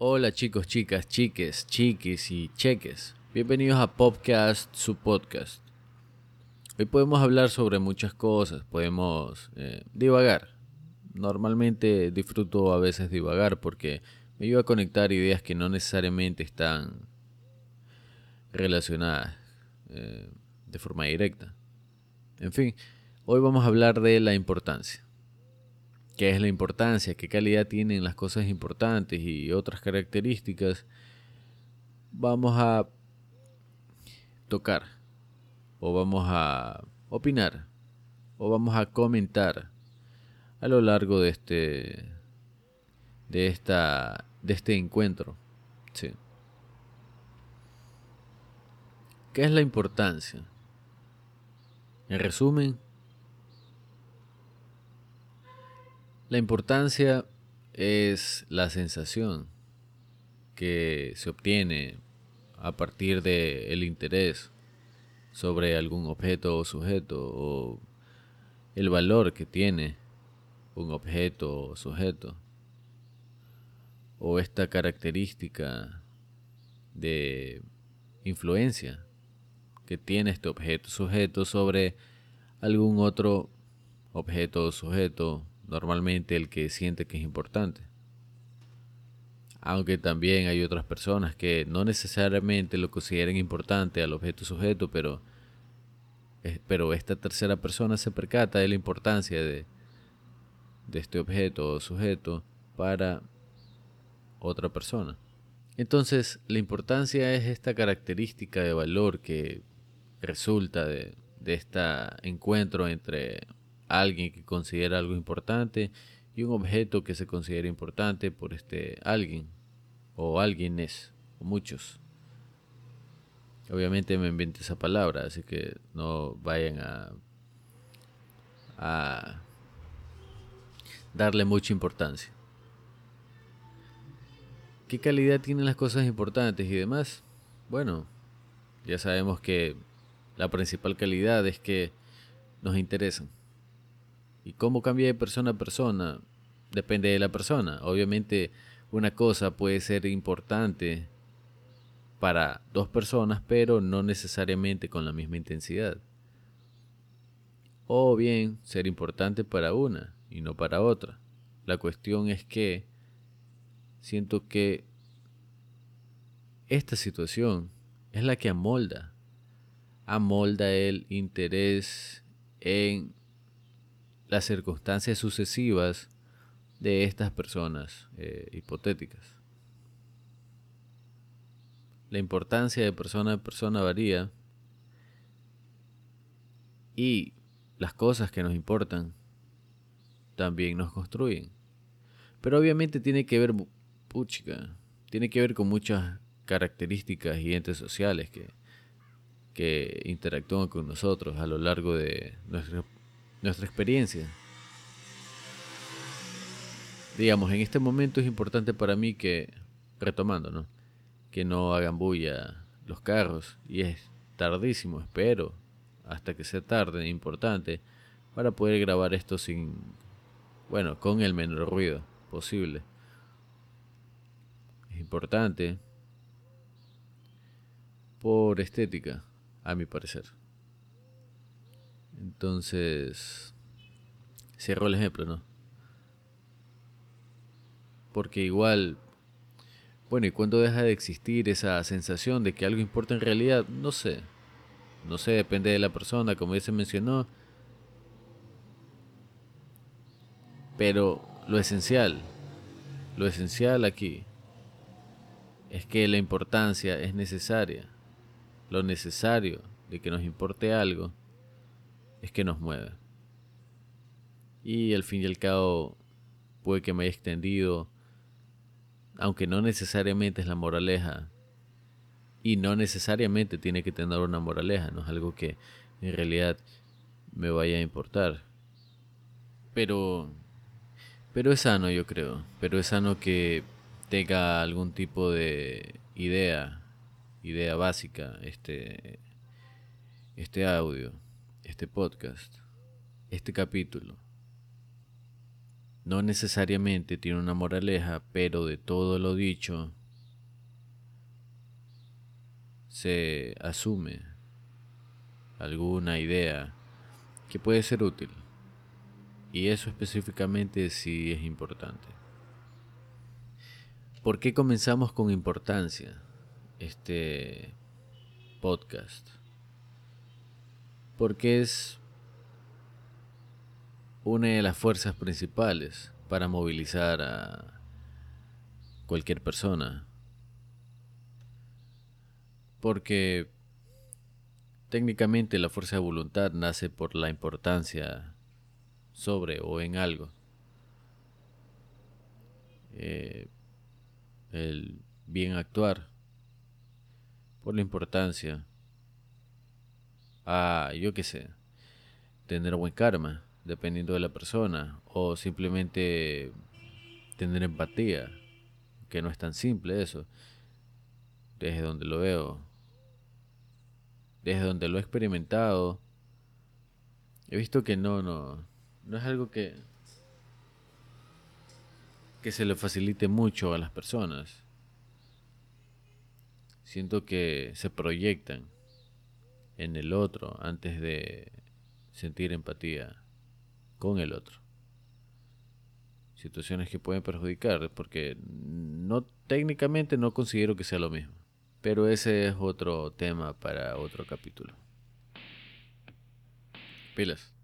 Hola chicos, chicas, chiques, chiquis y cheques. Bienvenidos a Popcast, su podcast. Hoy podemos hablar sobre muchas cosas, podemos eh, divagar. Normalmente disfruto a veces divagar porque me ayuda a conectar ideas que no necesariamente están relacionadas eh, de forma directa. En fin, hoy vamos a hablar de la importancia qué es la importancia, qué calidad tienen las cosas importantes y otras características, vamos a tocar o vamos a opinar o vamos a comentar a lo largo de este de esta de este encuentro. Sí. ¿Qué es la importancia? En resumen, La importancia es la sensación que se obtiene a partir del el interés sobre algún objeto o sujeto o el valor que tiene un objeto o sujeto o esta característica de influencia que tiene este objeto sujeto sobre algún otro objeto o sujeto normalmente el que siente que es importante. Aunque también hay otras personas que no necesariamente lo consideren importante al objeto sujeto, pero, pero esta tercera persona se percata de la importancia de, de este objeto o sujeto para otra persona. Entonces, la importancia es esta característica de valor que resulta de, de este encuentro entre alguien que considera algo importante y un objeto que se considera importante por este alguien o alguienes o muchos. Obviamente me inventé esa palabra, así que no vayan a, a darle mucha importancia. ¿Qué calidad tienen las cosas importantes y demás? Bueno, ya sabemos que la principal calidad es que nos interesan. ¿Y cómo cambia de persona a persona? Depende de la persona. Obviamente una cosa puede ser importante para dos personas, pero no necesariamente con la misma intensidad. O bien ser importante para una y no para otra. La cuestión es que siento que esta situación es la que amolda, amolda el interés en las circunstancias sucesivas de estas personas eh, hipotéticas. La importancia de persona a persona varía y las cosas que nos importan también nos construyen. Pero obviamente tiene que ver, tiene que ver con muchas características y entes sociales que, que interactúan con nosotros a lo largo de nuestra nuestra experiencia. Digamos, en este momento es importante para mí que, retomando, ¿no? Que no hagan bulla los carros. Y es tardísimo, espero, hasta que sea tarde, importante, para poder grabar esto sin, bueno, con el menor ruido posible. Es importante por estética, a mi parecer. Entonces, cierro el ejemplo, ¿no? Porque igual, bueno, ¿y cuándo deja de existir esa sensación de que algo importa en realidad? No sé. No sé, depende de la persona, como ya se mencionó. Pero lo esencial, lo esencial aquí es que la importancia es necesaria. Lo necesario de que nos importe algo es que nos mueve. Y al fin y al cabo puede que me haya extendido, aunque no necesariamente es la moraleja, y no necesariamente tiene que tener una moraleja, no es algo que en realidad me vaya a importar. Pero pero es sano, yo creo, pero es sano que tenga algún tipo de idea, idea básica este este audio este podcast, este capítulo. no necesariamente tiene una moraleja, pero de todo lo dicho se asume alguna idea que puede ser útil. Y eso específicamente sí es importante. ¿Por qué comenzamos con importancia este podcast? Porque es una de las fuerzas principales para movilizar a cualquier persona. Porque técnicamente la fuerza de voluntad nace por la importancia sobre o en algo. Eh, el bien actuar por la importancia a, yo qué sé, tener buen karma, dependiendo de la persona, o simplemente tener empatía, que no es tan simple eso, desde donde lo veo, desde donde lo he experimentado, he visto que no, no, no es algo que que se le facilite mucho a las personas. Siento que se proyectan en el otro antes de sentir empatía con el otro. Situaciones que pueden perjudicar, porque no técnicamente no considero que sea lo mismo. Pero ese es otro tema para otro capítulo. Pilas.